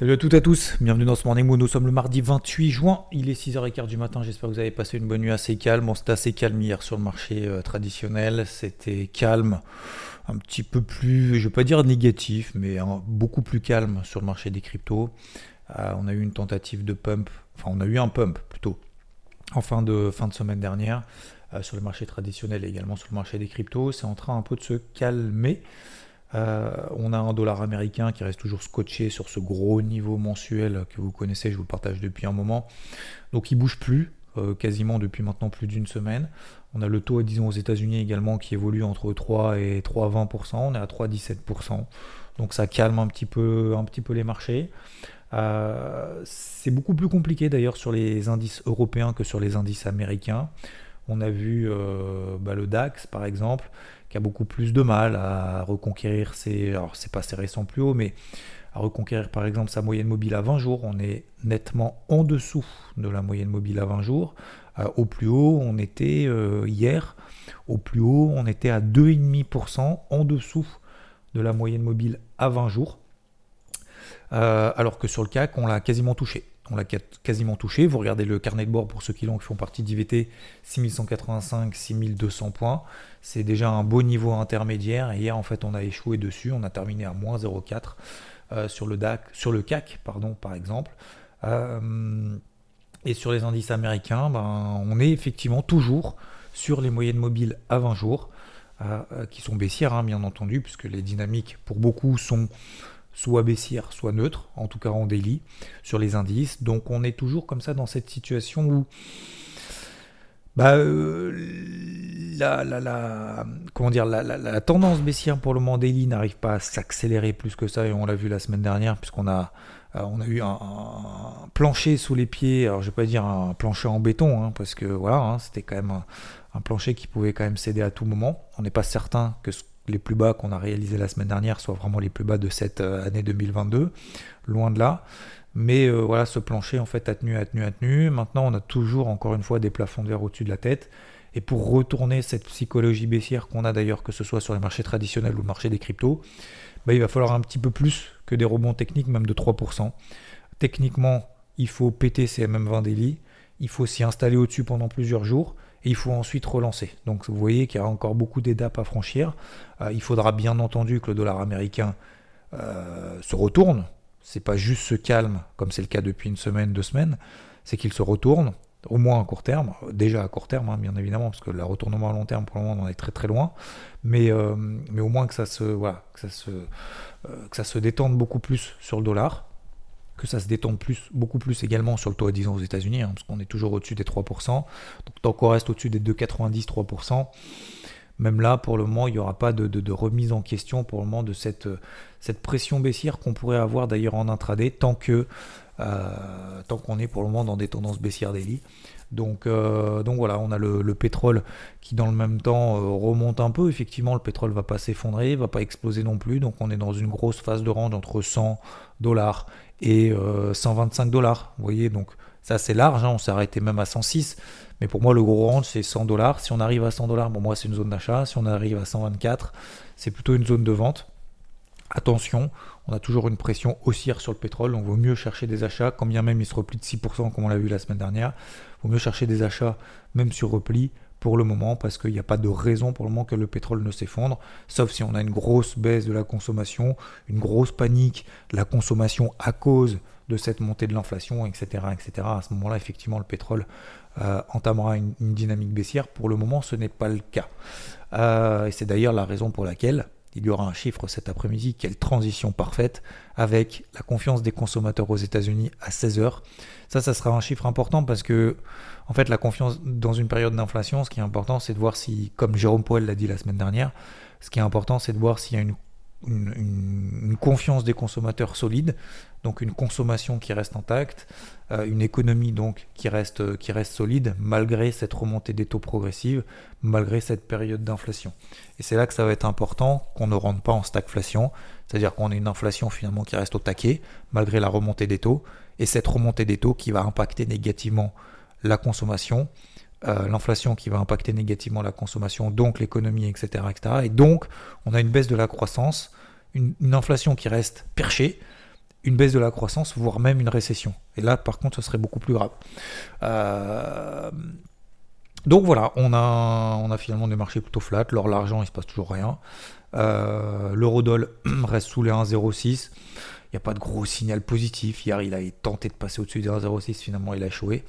Salut à toutes et à tous, bienvenue dans ce Morning Moon. Nous sommes le mardi 28 juin, il est 6h15 du matin. J'espère que vous avez passé une bonne nuit assez calme. Bon, c'était assez calme hier sur le marché euh, traditionnel. C'était calme, un petit peu plus, je vais pas dire négatif, mais beaucoup plus calme sur le marché des cryptos. Euh, on a eu une tentative de pump, enfin, on a eu un pump plutôt en fin de, fin de semaine dernière euh, sur le marché traditionnel et également sur le marché des cryptos. C'est en train un peu de se calmer. Euh, on a un dollar américain qui reste toujours scotché sur ce gros niveau mensuel que vous connaissez, je vous le partage depuis un moment. Donc il bouge plus, euh, quasiment depuis maintenant plus d'une semaine. On a le taux, disons, aux États-Unis également qui évolue entre 3 et 3,20%. On est à 3,17%. Donc ça calme un petit peu, un petit les marchés. Euh, c'est beaucoup plus compliqué d'ailleurs sur les indices européens que sur les indices américains. On a vu bah, le DAX par exemple qui a beaucoup plus de mal à reconquérir ses. Alors, c'est pas ses récents plus haut, mais à reconquérir par exemple sa moyenne mobile à 20 jours. On est nettement en dessous de la moyenne mobile à 20 jours. Euh, au plus haut, on était euh, hier, au plus haut, on était à 2,5% en dessous de la moyenne mobile à 20 jours. Euh, alors que sur le CAC, on l'a quasiment touché on l'a quasiment touché. Vous regardez le carnet de bord pour ceux qui l'ont, qui font partie d'IVT, 6185, 6200 points. C'est déjà un beau niveau intermédiaire. Et hier, en fait, on a échoué dessus. On a terminé à moins 0,4 euh, sur, le DAC, sur le CAC, pardon, par exemple. Euh, et sur les indices américains, ben, on est effectivement toujours sur les moyennes mobiles à 20 jours, euh, qui sont baissières, hein, bien entendu, puisque les dynamiques, pour beaucoup, sont soit baissière, soit neutre, en tout cas en daily, sur les indices. Donc on est toujours comme ça dans cette situation où bah, euh, la, la, comment dire, la, tendance baissière pour le moment daily n'arrive pas à s'accélérer plus que ça, et on l'a vu la semaine dernière, puisqu'on a, euh, eu un, plancher sous les pieds, alors je vais pas dire un plancher en béton, hein, parce que voilà, hein, c'était quand même un, un, plancher qui pouvait quand même céder à tout moment. On n'est pas certain que ce les plus bas qu'on a réalisés la semaine dernière soient vraiment les plus bas de cette euh, année 2022, loin de là. Mais euh, voilà, ce plancher en fait a tenu, a tenu, a tenu. Maintenant, on a toujours encore une fois des plafonds de verre au-dessus de la tête. Et pour retourner cette psychologie baissière qu'on a d'ailleurs, que ce soit sur les marchés traditionnels ou le marché des cryptos, bah, il va falloir un petit peu plus que des rebonds techniques, même de 3%. Techniquement, il faut péter ces MM20 daily, il faut s'y installer au-dessus pendant plusieurs jours il faut ensuite relancer. Donc vous voyez qu'il y a encore beaucoup d'étapes à franchir. Euh, il faudra bien entendu que le dollar américain euh, se retourne. C'est pas juste se calme comme c'est le cas depuis une semaine, deux semaines, c'est qu'il se retourne, au moins à court terme, déjà à court terme hein, bien évidemment, parce que le retournement à long terme pour le moment on en est très très loin, mais, euh, mais au moins que ça se, voilà, que ça se, que ça se détende beaucoup plus sur le dollar que ça se détende plus, beaucoup plus également sur le taux à 10 ans aux États-Unis, hein, parce qu'on est toujours au-dessus des 3%. Donc tant qu'on reste au-dessus des 2,90-3%, même là, pour le moment, il n'y aura pas de, remise en question pour le moment de cette, pression baissière qu'on pourrait avoir d'ailleurs en intraday, euh, tant qu'on est pour le moment dans des tendances baissières daily. Donc, euh, donc voilà, on a le, pétrole qui dans le même temps euh, remonte un peu. Effectivement, le pétrole va pas s'effondrer, va pas exploser non plus. Donc on est dans une grosse phase de range entre 100 dollars et 125 euh, dollars. Vous voyez, donc ça c'est large, hein, on s'est arrêté même à 106. Mais pour moi, le gros range, c'est 100 dollars. Si on arrive à 100 dollars, bon, moi, c'est une zone d'achat. Si on arrive à 124, c'est plutôt une zone de vente. Attention, on a toujours une pression haussière sur le pétrole, donc vaut mieux chercher des achats, quand bien même il se replie de 6% comme on l'a vu la semaine dernière, vaut mieux chercher des achats même sur repli pour le moment parce qu'il n'y a pas de raison pour le moment que le pétrole ne s'effondre, sauf si on a une grosse baisse de la consommation, une grosse panique la consommation à cause de cette montée de l'inflation, etc., etc. À ce moment-là, effectivement, le pétrole euh, entamera une, dynamique baissière. Pour le moment, ce n'est pas le cas. Euh, et c'est d'ailleurs la raison pour laquelle il y aura un chiffre cet après-midi, quelle transition parfaite, avec la confiance des consommateurs aux États-Unis à 16h. Ça, ça sera un chiffre important parce que, en fait, la confiance dans une période d'inflation, ce qui est important, c'est de voir si, comme Jérôme Powell l'a dit la semaine dernière, ce qui est important, c'est de voir s'il y a une, confiance des consommateurs solide, donc une consommation qui reste intacte, euh, une économie donc qui reste, qui reste solide malgré cette remontée des taux progressive, malgré cette période d'inflation. Et c'est là que ça va être important qu'on ne rentre pas en stagflation, c'est-à-dire qu'on ait une inflation finalement qui reste au taquet malgré la remontée des taux, et cette remontée des taux qui va impacter négativement la consommation, euh, l'inflation qui va impacter négativement la consommation, donc l'économie, etc., etc. Et donc, on a une baisse de la croissance, une, inflation qui reste perchée, une baisse de la croissance, voire même une récession. Et là, par contre, ce serait beaucoup plus grave. Euh, donc voilà, on a, on a finalement des marchés plutôt flats. L'or, l'argent, il se passe toujours rien. Euh, L'eurodoll reste sous les 1,06. Il n'y a pas de gros signal positif. Hier, il a tenté de passer au-dessus des 1,06. Finalement, il a échoué.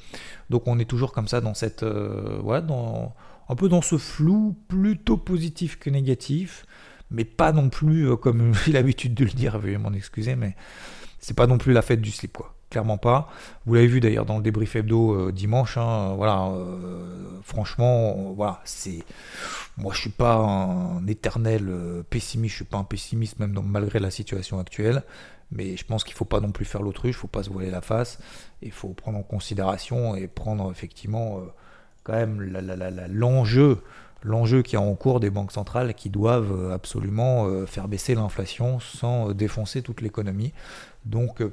Donc, on est toujours comme ça dans cette. Euh, dans, un peu dans ce flou plutôt positif que négatif. Mais pas non plus, euh, comme j'ai l'habitude de le dire, veuillez m'en excuser, mais c'est pas non plus la fête du slip, quoi. Clairement pas. Vous l'avez vu d'ailleurs dans le débrief hebdo euh, dimanche. Hein, voilà, franchement, voilà, c'est. Moi, je suis pas un éternel pessimiste. Je suis pas un pessimiste même malgré la situation actuelle. Mais je pense qu'il ne faut pas non plus faire l'autruche, il ne faut pas se voiler la face, il faut prendre en considération et prendre effectivement euh, quand même l'enjeu l'enjeu qui est en cours des banques centrales qui doivent euh, absolument euh, faire baisser l'inflation sans défoncer toute l'économie. Donc,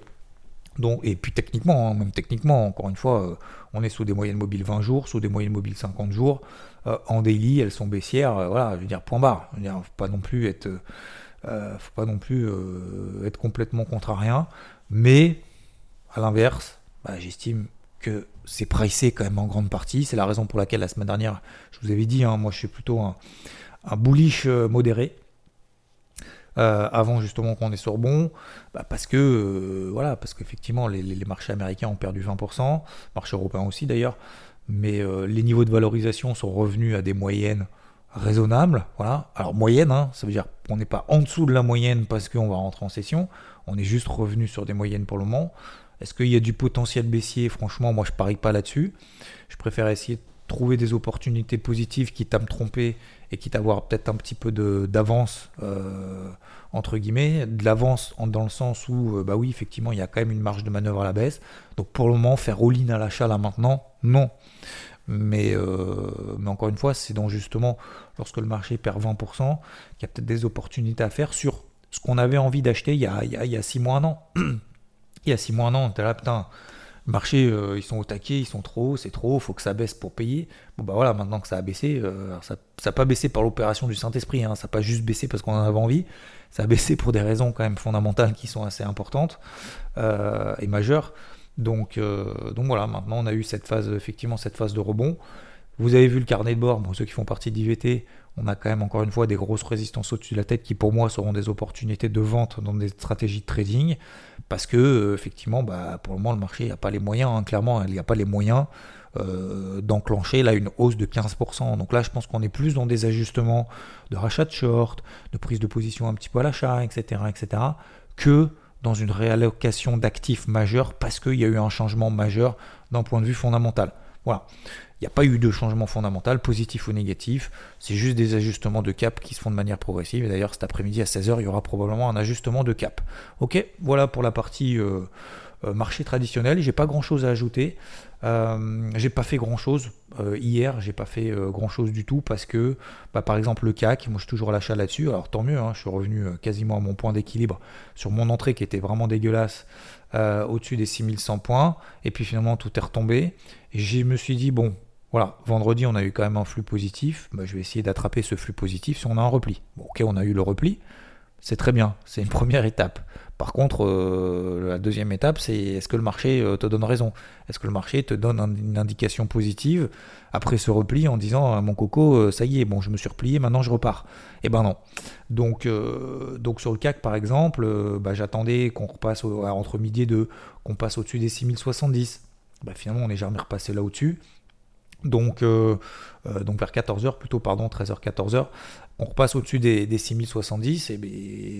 donc, et puis techniquement, hein, même techniquement, encore une fois, on est sous des moyennes mobiles 20 jours, sous des moyennes mobiles 50 jours. en daily, elles sont baissières. voilà, je veux dire, point barre. Il ne faut pas non plus être euh, faut pas non plus euh, être complètement contrariant. Mais, à l'inverse, bah, j'estime que c'est pricé quand même en grande partie. C'est la raison pour laquelle la semaine dernière, je vous avais dit, hein, moi je suis plutôt un, bullish euh, modéré. avant justement qu'on est sur bon, bah, parce que voilà, parce qu'effectivement les, les, marchés américains ont perdu 20%, marché européen aussi d'ailleurs, mais les niveaux de valorisation sont revenus à des moyennes raisonnable. Voilà. Alors moyenne, hein, ça veut dire qu'on n'est pas en dessous de la moyenne parce qu'on va rentrer en session. On est juste revenu sur des moyennes pour le moment. Est-ce qu'il y a du potentiel baissier? Franchement, moi je parie pas là-dessus. Je préfère essayer de trouver des opportunités positives quitte à me tromper et quitte à avoir peut-être un petit peu d'avance euh, entre guillemets, de l'avance dans le sens où, euh, bah oui, effectivement, il y a quand même une marge de manœuvre à la baisse. Donc pour le moment, faire all-in à l'achat là maintenant, non. Mais, euh, mais encore une fois, c'est donc justement lorsque le marché perd 20%, qu'il y a peut-être des opportunités à faire sur ce qu'on avait envie d'acheter il, y a, 6 mois, un an. il y a 6 mois, un an, on était là, putain, le marché, euh, ils sont au taquet, ils sont trop hauts, c'est trop haut, faut que ça baisse pour payer. Bon bah voilà, maintenant que ça a baissé, euh, ça n'a pas baissé par l'opération du Saint-Esprit, hein, ça n'a pas juste baissé parce qu'on en avait envie, ça a baissé pour des raisons quand même fondamentales qui sont assez importantes et majeures. Donc, euh, donc voilà, maintenant on a eu cette phase, effectivement, cette phase de rebond. Vous avez vu le carnet de bord, ceux qui font partie d'IVT, on a quand même encore une fois des grosses résistances au-dessus de la tête qui pour moi seront des opportunités de vente dans des stratégies de trading parce que euh, effectivement bah, pour le moment le marché n'a pas les moyens, hein, clairement il n'y a pas les moyens euh, d'enclencher là une hausse de 15%. Donc là je pense qu'on est plus dans des ajustements de rachat de short, de prise de position un petit peu à l'achat, etc., etc., que dans une réallocation d'actifs majeurs parce qu'il y a eu un changement majeur d'un point de vue fondamental. Voilà. Il n'y a pas eu de changement fondamental, positif ou négatif. C'est juste des ajustements de cap qui se font de manière progressive. Et d'ailleurs, cet après-midi à 16h, il y aura probablement un ajustement de cap. Ok, voilà pour la partie euh, marché traditionnel. J'ai pas grand-chose à ajouter. Euh, j'ai pas fait grand chose euh, hier, j'ai pas fait euh, grand chose du tout parce que, bah, par exemple, le CAC, moi je suis toujours à l'achat là-dessus. Alors tant mieux, hein, je suis revenu quasiment à mon point d'équilibre sur mon entrée qui était vraiment dégueulasse au-dessus des 6100 points. Et puis finalement tout est retombé. Et je me suis dit, bon, voilà, vendredi on a eu quand même un flux positif. Bah, je vais essayer d'attraper ce flux positif si on a un repli. Bon, ok, on a eu le repli. C'est très bien, c'est une première étape. Par contre, euh, la deuxième étape, c'est est-ce que le marché euh, te donne raison? Est-ce que le marché te donne une indication positive après ce repli en disant mon coco, euh, ça y est, bon, je me suis replié, maintenant je repars? Eh ben non. Donc, donc sur le CAC par exemple, bah, j'attendais qu'on repasse entre midi et deux, qu'on passe au-dessus des 6070. Bah, finalement, on n'est jamais repassé là au-dessus. Donc, donc vers 14h, plutôt pardon, 13h, 14h. on repasse au-dessus des, des 6070 et ben,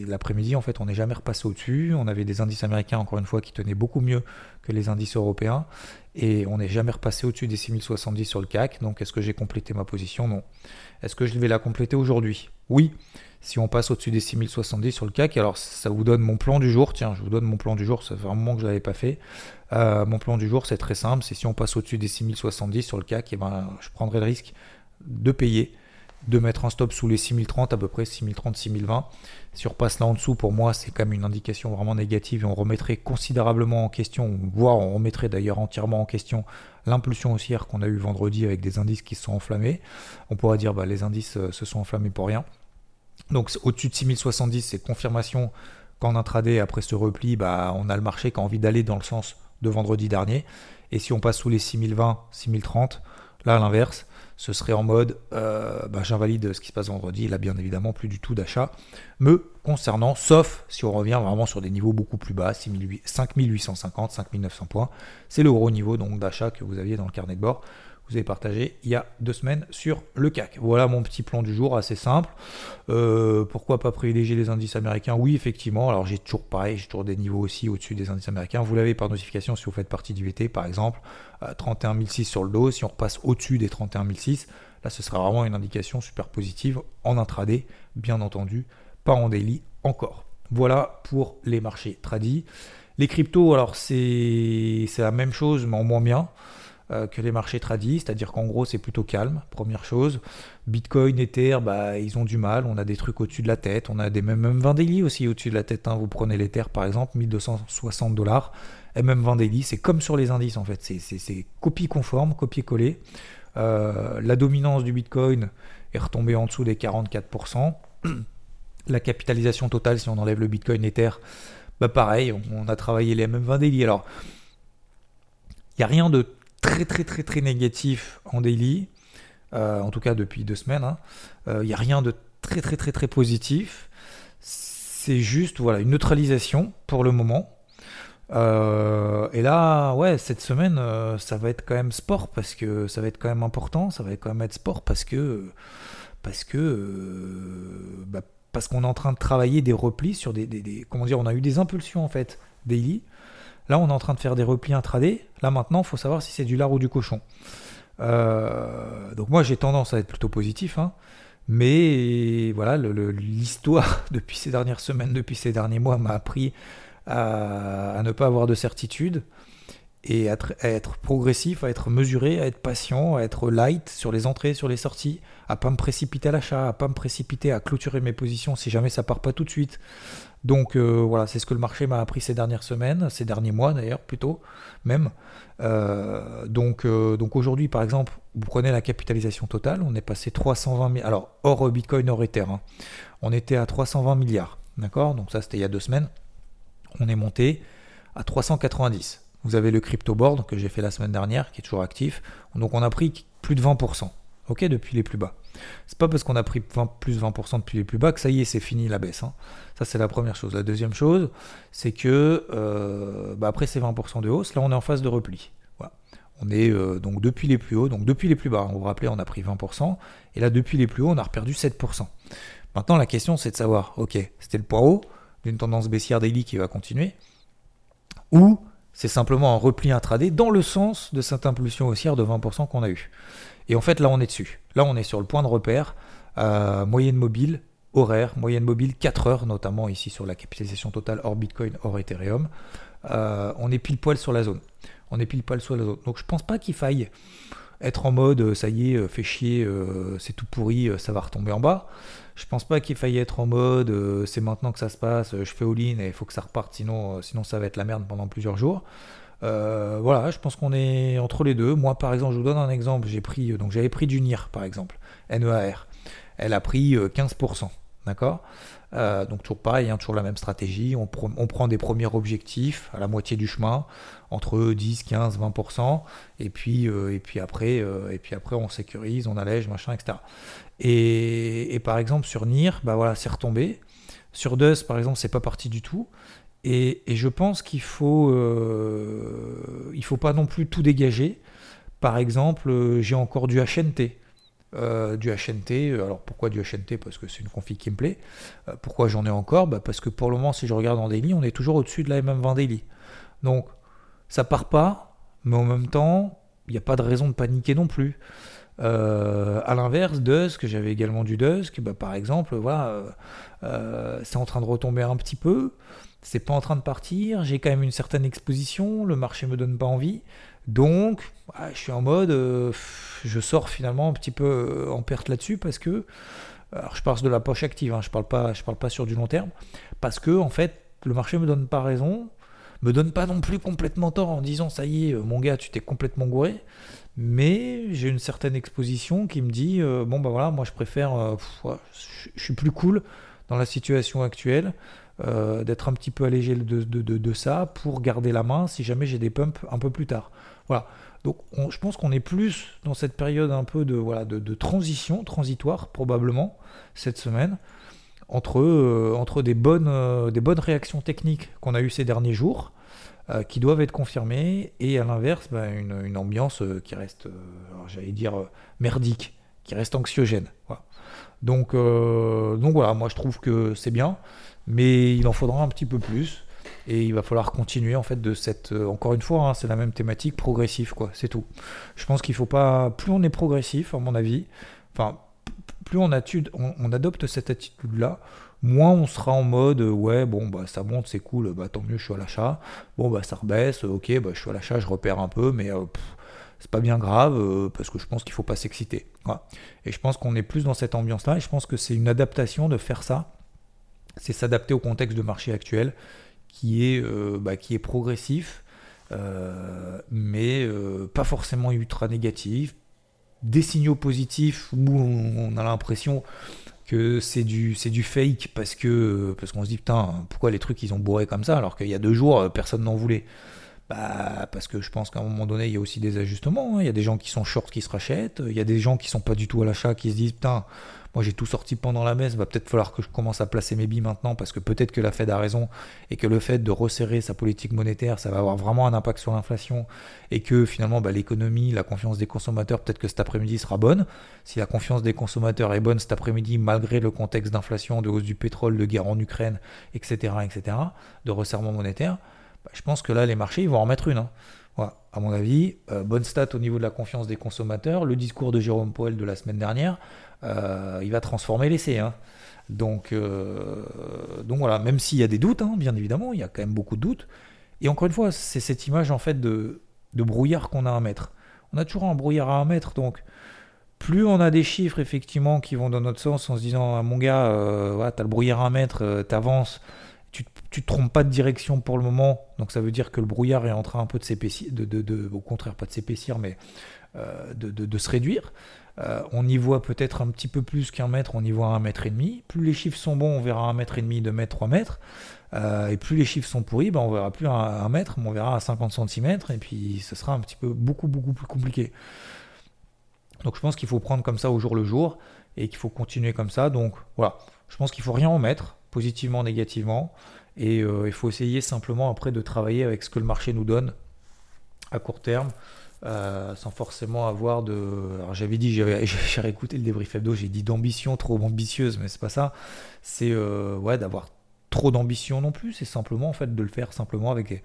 l'après-midi en fait on n'est jamais repassé au-dessus. On avait des indices américains encore une fois qui tenaient beaucoup mieux les indices européens et on n'est jamais repassé au-dessus des 6070 sur le CAC. Donc est-ce que j'ai complété ma position? Non. Est-ce que je vais la compléter aujourd'hui? Oui. Si on passe au-dessus des 6070 sur le CAC, alors ça vous donne mon plan du jour. Tiens, je vous donne mon plan du jour, ça fait un moment que je l'avais pas fait. Euh, mon plan du jour, c'est très simple. C'est si on passe au-dessus des 6070 sur le CAC, et eh ben, je prendrai le risque de payer de mettre un stop sous les 6030 à peu près 6030 6020 si on repasse là en dessous pour moi c'est quand même une indication vraiment négative et on remettrait considérablement en question voire on remettrait d'ailleurs entièrement en question l'impulsion haussière qu'on a eu vendredi avec des indices qui se sont enflammés. On pourrait dire bah, les indices euh, se sont enflammés pour rien. Donc au-dessus de 6070 c'est confirmation qu'en intraday après ce repli bah, on a le marché qui a envie d'aller dans le sens de vendredi dernier. Et si on passe sous les 6020 6030 là à l'inverse ce serait en mode euh, bah, j'invalide ce qui se passe vendredi, il a bien évidemment plus du tout d'achat me concernant, sauf si on revient vraiment sur des niveaux beaucoup plus bas, 5850, 5900 points. C'est le gros niveau d'achat que vous aviez dans le carnet de bord vous avez partagé il y a deux semaines sur le CAC. Voilà mon petit plan du jour, assez simple. Euh, pourquoi pas privilégier les indices américains? Oui, effectivement. Alors j'ai toujours pareil, j'ai toujours des niveaux aussi au-dessus des indices américains. Vous l'avez par notification si vous faites partie du VT, par exemple. 31 sur le dos. Si on repasse au-dessus des 31 là ce sera vraiment une indication super positive en intraday, bien entendu, pas en daily encore. Voilà pour les marchés tradis. Les cryptos, alors c'est la même chose, mais en moins bien. Euh, que les marchés tradis, c'est-à-dire qu'en gros c'est plutôt calme, première chose. Bitcoin, Ether, bah, ils ont du mal, on a des trucs au-dessus de la tête, on a des MM20 daily aussi au-dessus de la tête. Hein. Vous prenez l'Ether par exemple, 1260 dollars, MM20 daily, c'est comme sur les indices en fait, c'est copie conforme, copier-coller. Euh, la dominance du Bitcoin est retombée en dessous des 44%. la capitalisation totale, si on enlève le Bitcoin Ether, bah pareil, on, a travaillé les MM20 daily. Alors, il n'y a rien de très très très très négatif en daily, euh, en tout cas depuis deux semaines. Il hein. n'y euh, a rien de très très très très positif. C'est juste voilà une neutralisation pour le moment. Euh, et là, ouais, cette semaine, ça va être quand même sport parce que ça va être quand même important. Ça va quand même être sport parce que parce que bah, parce qu'on est en train de travailler des replis sur des, des, comment dire, on a eu des impulsions en fait daily Là, on est en train de faire des replis intraday. Là, maintenant, il faut savoir si c'est du lard ou du cochon. Euh, donc moi, j'ai tendance à être plutôt positif. Hein. mais voilà, l'histoire depuis ces dernières semaines, depuis ces derniers mois, m'a appris à, ne pas avoir de certitude et à être, progressif, à être mesuré, à être patient, à être light sur les entrées, sur les sorties, à pas me précipiter à l'achat, à pas me précipiter à clôturer mes positions si jamais ça part pas tout de suite. Donc euh, voilà, c'est ce que le marché m'a appris ces dernières semaines, ces derniers mois d'ailleurs plutôt même. Euh, donc euh, donc aujourd'hui par exemple, vous prenez la capitalisation totale, on est passé 320 milliards, alors hors Bitcoin, hors Ether, hein. on était à 320 milliards, d'accord? Donc ça c'était il y a deux semaines. On est monté à 390. Vous avez le crypto board que j'ai fait la semaine dernière, qui est toujours actif. Donc on a pris plus de 20%, ok, depuis les plus bas. C'est pas parce qu'on a pris plus 20% depuis les plus bas que ça y est, c'est fini la baisse. Hein. Ça, c'est la première chose. La deuxième chose, c'est que euh, bah, après ces 20% de hausse, là, on est en phase de repli. On est euh, donc depuis les plus hauts, donc depuis les plus bas, on vous rappelez, on a pris 20%, et là, depuis les plus hauts, on a perdu 7%. Maintenant, la question, c'est de savoir, ok, c'était le point haut d'une tendance baissière daily qui va continuer, ou c'est simplement un repli intraday dans le sens de cette impulsion haussière de 20% qu'on a eu. Et en fait, là, on est dessus. Là, on est sur le point de repère, euh, moyenne mobile, horaire, moyenne mobile 4 heures, notamment ici sur la capitalisation totale hors Bitcoin, hors Ethereum. Euh, on est pile poil sur la zone. On est pile poil sur la zone. Donc je pense pas qu'il faille être en mode euh, ça y est, fait chier, c'est tout pourri, ça va retomber en bas. Je pense pas qu'il faille être en mode c'est maintenant que ça se passe, je fais all-in et il faut que ça reparte, sinon, sinon ça va être la merde pendant plusieurs jours. Euh, voilà, je pense qu'on est entre les deux. Moi, par exemple, je vous donne un exemple. J'ai pris, donc j'avais pris du NIR, par exemple, NEAR. Elle a pris 15%, euh, d'accord? Euh, Donc toujours pareil, hein, toujours la même stratégie. On, prend des premiers objectifs à la moitié du chemin, entre 10, 15, 20%, et puis et puis après et puis après on sécurise, on allège, machin, etc. Et, par exemple sur NIR, bah voilà, c'est retombé. Sur DUS, par exemple, c'est pas parti du tout. Et, je pense qu'il faut, euh, il faut pas non plus tout dégager. Par exemple, euh, j'ai encore du HNT. du HNT. Alors pourquoi du HNT Parce que c'est une config qui me plaît. pourquoi j'en ai encore? Bah, Parce que pour le moment, si je regarde en daily, on est toujours au-dessus de la MM20 daily. Donc ça part pas, mais en même temps, il n'y a pas de raison de paniquer non plus. Euh, à l'inverse, Dusk, j'avais également du Dusk, bah, par exemple, voilà, euh, euh, c'est en train de retomber un petit peu, c'est pas en train de partir, j'ai quand même une certaine exposition, le marché me donne pas envie, donc je suis en mode, je sors finalement un petit peu en perte là-dessus parce que, alors je parle de la poche active, hein, je parle pas, parle pas sur du long terme, parce que en fait, le marché me donne pas raison, me donne pas non plus complètement tort en disant ça y est, mon gars, tu t'es complètement gouré. Mais j'ai une certaine exposition qui me dit euh, bon bah voilà, moi je préfère, euh, je suis plus cool dans la situation actuelle, euh, d'être un petit peu allégé de, ça pour garder la main si jamais j'ai des pumps un peu plus tard. Voilà. Donc je pense qu'on est plus dans cette période un peu de, voilà, de, transition, transitoire probablement, cette semaine, entre, entre des, bonnes, des bonnes réactions techniques qu'on a eues ces derniers jours euh, qui doivent être confirmés, et à l'inverse, bah, une, ambiance euh, qui reste, euh, j'allais dire, merdique, qui reste anxiogène. Donc, donc voilà, moi je trouve que c'est bien, mais il en faudra un petit peu plus. Et il va falloir continuer en fait de cette, encore une fois, hein, c'est la même thématique, progressif quoi, c'est tout. Je pense qu'il faut pas, plus on est progressif à mon avis, enfin plus on, adopte cette attitude là, moins on sera en mode euh, ouais bon bah ça monte c'est cool bah tant mieux je suis à l'achat bon bah ça rebaisse ok bah je suis à l'achat je repère un peu mais euh, c'est pas bien grave euh, parce que je pense qu'il faut pas s'exciter et je pense qu'on est plus dans cette ambiance là et je pense que c'est une adaptation de faire ça c'est s'adapter au contexte de marché actuel qui est bah, qui est progressif mais pas forcément ultra négatif des signaux positifs où on a l'impression que c'est du, fake parce que parce qu'on se dit putain pourquoi les trucs ils ont bourré comme ça alors qu'il y a deux jours euh, personne n'en voulait? Bah parce que je pense qu'à un moment donné il y a aussi des ajustements hein. il y a des gens qui sont short qui se rachètent il y a des gens qui sont pas du tout à l'achat qui se disent putain moi, j'ai tout sorti pendant la messe. Va peut-être falloir que je commence à placer mes billes maintenant parce que peut-être que la Fed a raison et que le fait de resserrer sa politique monétaire, ça va avoir vraiment un impact sur l'inflation et que finalement, bah, l'économie, la confiance des consommateurs, peut-être que cet après-midi sera bonne. Si la confiance des consommateurs est bonne cet après-midi, malgré le contexte d'inflation, de hausse du pétrole, de guerre en Ukraine, etc., etc., de resserrement monétaire, bah, je pense que là, les marchés, ils vont en remettre une. Hein. À mon avis, euh, bonne stat au niveau de la confiance des consommateurs. Le discours de Jérôme Powell de la semaine dernière, euh, il va transformer l'essai. Hein. Donc, euh, donc voilà, même s'il y a des doutes, hein, bien évidemment, il y a quand même beaucoup de doutes. Et encore une fois, c'est cette image en fait de, brouillard qu'on a à mettre. On a toujours un brouillard à mettre, donc plus on a des chiffres effectivement qui vont dans notre sens en se disant ah, mon gars, euh, t'as le brouillard à mettre, euh, t'avances, tu, tu te trompes pas de direction pour le moment, donc ça veut dire que le brouillard est en train un peu de s'épaissir, de, au contraire pas de s'épaissir, mais de, se réduire. Euh, on y voit peut-être un petit peu plus qu'un mètre, on y voit un mètre et demi. Plus les chiffres sont bons, on verra un mètre et demi, deux mètres, trois mètres. Euh, et plus les chiffres sont pourris, ben on verra plus un, mètre, mais on verra à 50 cm, et puis ce sera un petit peu beaucoup, beaucoup plus compliqué. Donc je pense qu'il faut prendre comme ça au jour le jour, et qu'il faut continuer comme ça. Donc voilà, je pense qu'il faut rien en mettre, positivement, négativement, et euh, il faut essayer simplement après de travailler avec ce que le marché nous donne à court terme. Euh, sans forcément avoir de. Alors j'avais dit, j'ai réécouté le débrief hebdo, j'ai dit d'ambition trop ambitieuse, mais c'est pas ça. C'est euh, ouais, d'avoir trop d'ambition non plus, c'est simplement en fait de le faire simplement avec,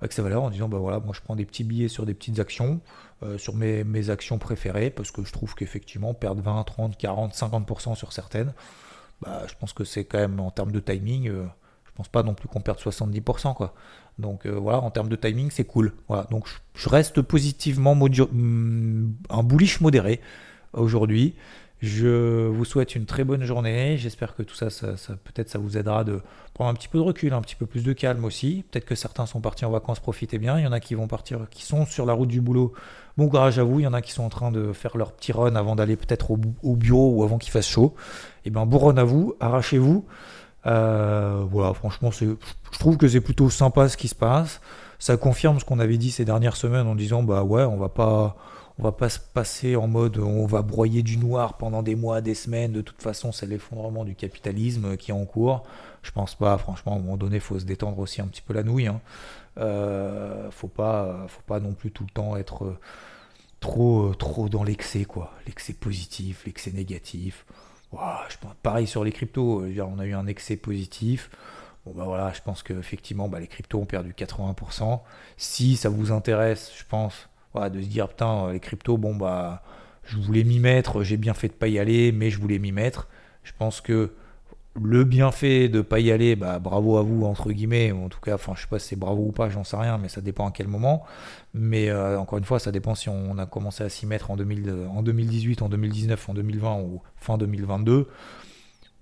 avec sa valeur en disant bah voilà, moi je prends des petits billets sur des petites actions, euh, sur mes, mes, actions préférées, parce que je trouve qu'effectivement perdre 20, 30, 40, 50% sur certaines, bah, je pense que c'est quand même en termes de timing, pense pas non plus qu'on perde 70%. Quoi. Donc euh, voilà, en termes de timing, c'est cool. Voilà, donc je, reste positivement mm, un bullish modéré aujourd'hui. Je vous souhaite une très bonne journée. J'espère que tout ça, ça, peut-être ça vous aidera de prendre un petit peu de recul, un petit peu plus de calme aussi. Peut-être que certains sont partis en vacances, profitez bien. Il y en a qui vont partir, qui sont sur la route du boulot. Bon courage à vous. Il y en a qui sont en train de faire leur petit run avant d'aller peut-être au, bureau ou avant qu'il fasse chaud. Et eh bien bon run à vous, arrachez-vous. Euh, voilà, franchement, je trouve que c'est plutôt sympa ce qui se passe. Ça confirme ce qu'on avait dit ces dernières semaines en disant bah ouais, on va pas, on va pas se passer en mode on va broyer du noir pendant des mois, des semaines. De toute façon, c'est l'effondrement du capitalisme qui est en cours. Je pense pas. Franchement, à un moment donné, faut se détendre aussi un petit peu la nouille. Hein. Euh, faut pas, faut pas non plus tout le temps être trop, trop dans l'excès, quoi. L'excès positif, l'excès négatif. Je pareil sur les cryptos, on a eu un excès positif. Bon bah voilà, je pense qu'effectivement bah, les cryptos ont perdu 80%. Si ça vous intéresse, je pense, de se dire putain les cryptos, bon bah je voulais m'y mettre, j'ai bien fait de pas y aller, mais je voulais m'y mettre. Je pense que le bienfait de pas y aller, bah, bravo à vous entre guillemets, en tout cas, enfin je sais pas si c'est bravo ou pas, j'en sais rien, mais ça dépend à quel moment. Mais euh, encore une fois, ça dépend si on a commencé à s'y mettre en, 2000, en 2018, en 2019, en 2020 ou fin 2022.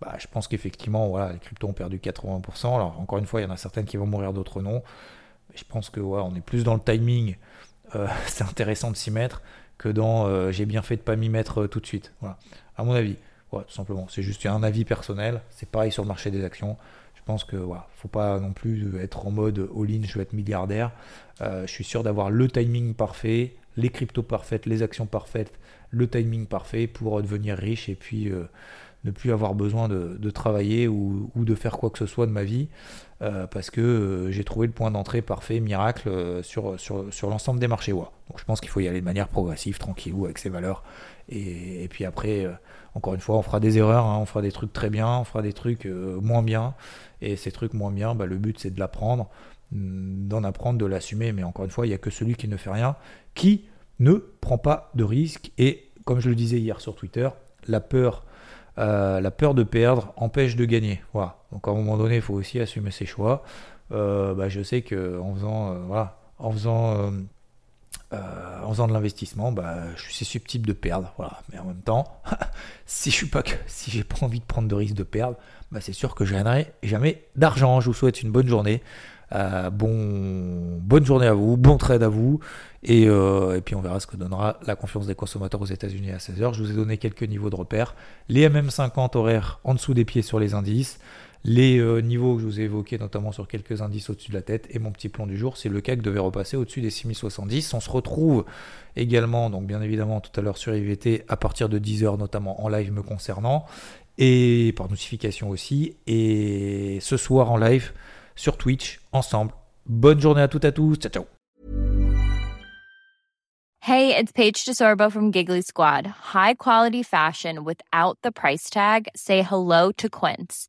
Bah, je pense qu'effectivement, voilà, les cryptos ont perdu 80%. Alors encore une fois, il y en a certaines qui vont mourir, d'autres non. Mais je pense que on est plus dans le timing. Euh, c'est intéressant de s'y mettre que dans euh, j'ai bien fait de pas m'y mettre tout de suite. Voilà, à mon avis tout simplement. C'est juste un avis personnel. C'est pareil sur le marché des actions. Je pense que voilà, faut pas non plus être en mode all-in, je vais être milliardaire. Euh, je suis sûr d'avoir le timing parfait, les cryptos parfaites, les actions parfaites, le timing parfait pour devenir riche et puis euh, ne plus avoir besoin de, travailler ou, de faire quoi que ce soit de ma vie euh, parce que j'ai trouvé le point d'entrée parfait, miracle sur, sur, sur l'ensemble des marchés. Donc je pense qu'il faut y aller de manière progressive, tranquille, avec ses valeurs. Et puis après, encore une fois, on fera des erreurs, hein, on fera des trucs très bien, on fera des trucs euh, moins bien. Et ces trucs moins bien, bah, le but c'est de l'apprendre, mm, d'en apprendre, de l'assumer. Mais encore une fois, il n'y a que celui qui ne fait rien qui ne prend pas de risque. Et comme je le disais hier sur Twitter, la peur, euh, la peur de perdre empêche de gagner. Voilà. Donc à un moment donné, il faut aussi assumer ses choix. Euh, bah, je sais qu'en faisant, voilà, en faisant euh, en faisant de l'investissement, bah, je suis susceptible de perdre. Mais en même temps, si je suis pas pas envie de prendre de risque de perdre, bah, c'est sûr que je gagnerai jamais d'argent. Je vous souhaite une bonne journée. Euh, bon, bonne journée à vous, bon trade à vous, et, euh, et, puis on verra ce que donnera la confiance des consommateurs aux États-Unis à 16h. Je vous ai donné quelques niveaux de repères. Les MM50 horaires en dessous des pieds sur les indices les euh, niveaux que je vous ai évoqués, notamment sur quelques indices au-dessus de la tête, et mon petit plan du jour, c'est le CAC devait repasser au-dessus des 6070. On se retrouve également, donc bien évidemment tout à l'heure sur IVT, à partir de 10h, notamment en live me concernant, et par notification aussi, et ce soir en live sur Twitch, ensemble. Bonne journée à toutes et à tous, ciao ciao Hey, it's Paige DeSorbo from Giggly Squad. High quality fashion without the price tag? Say hello to Quince.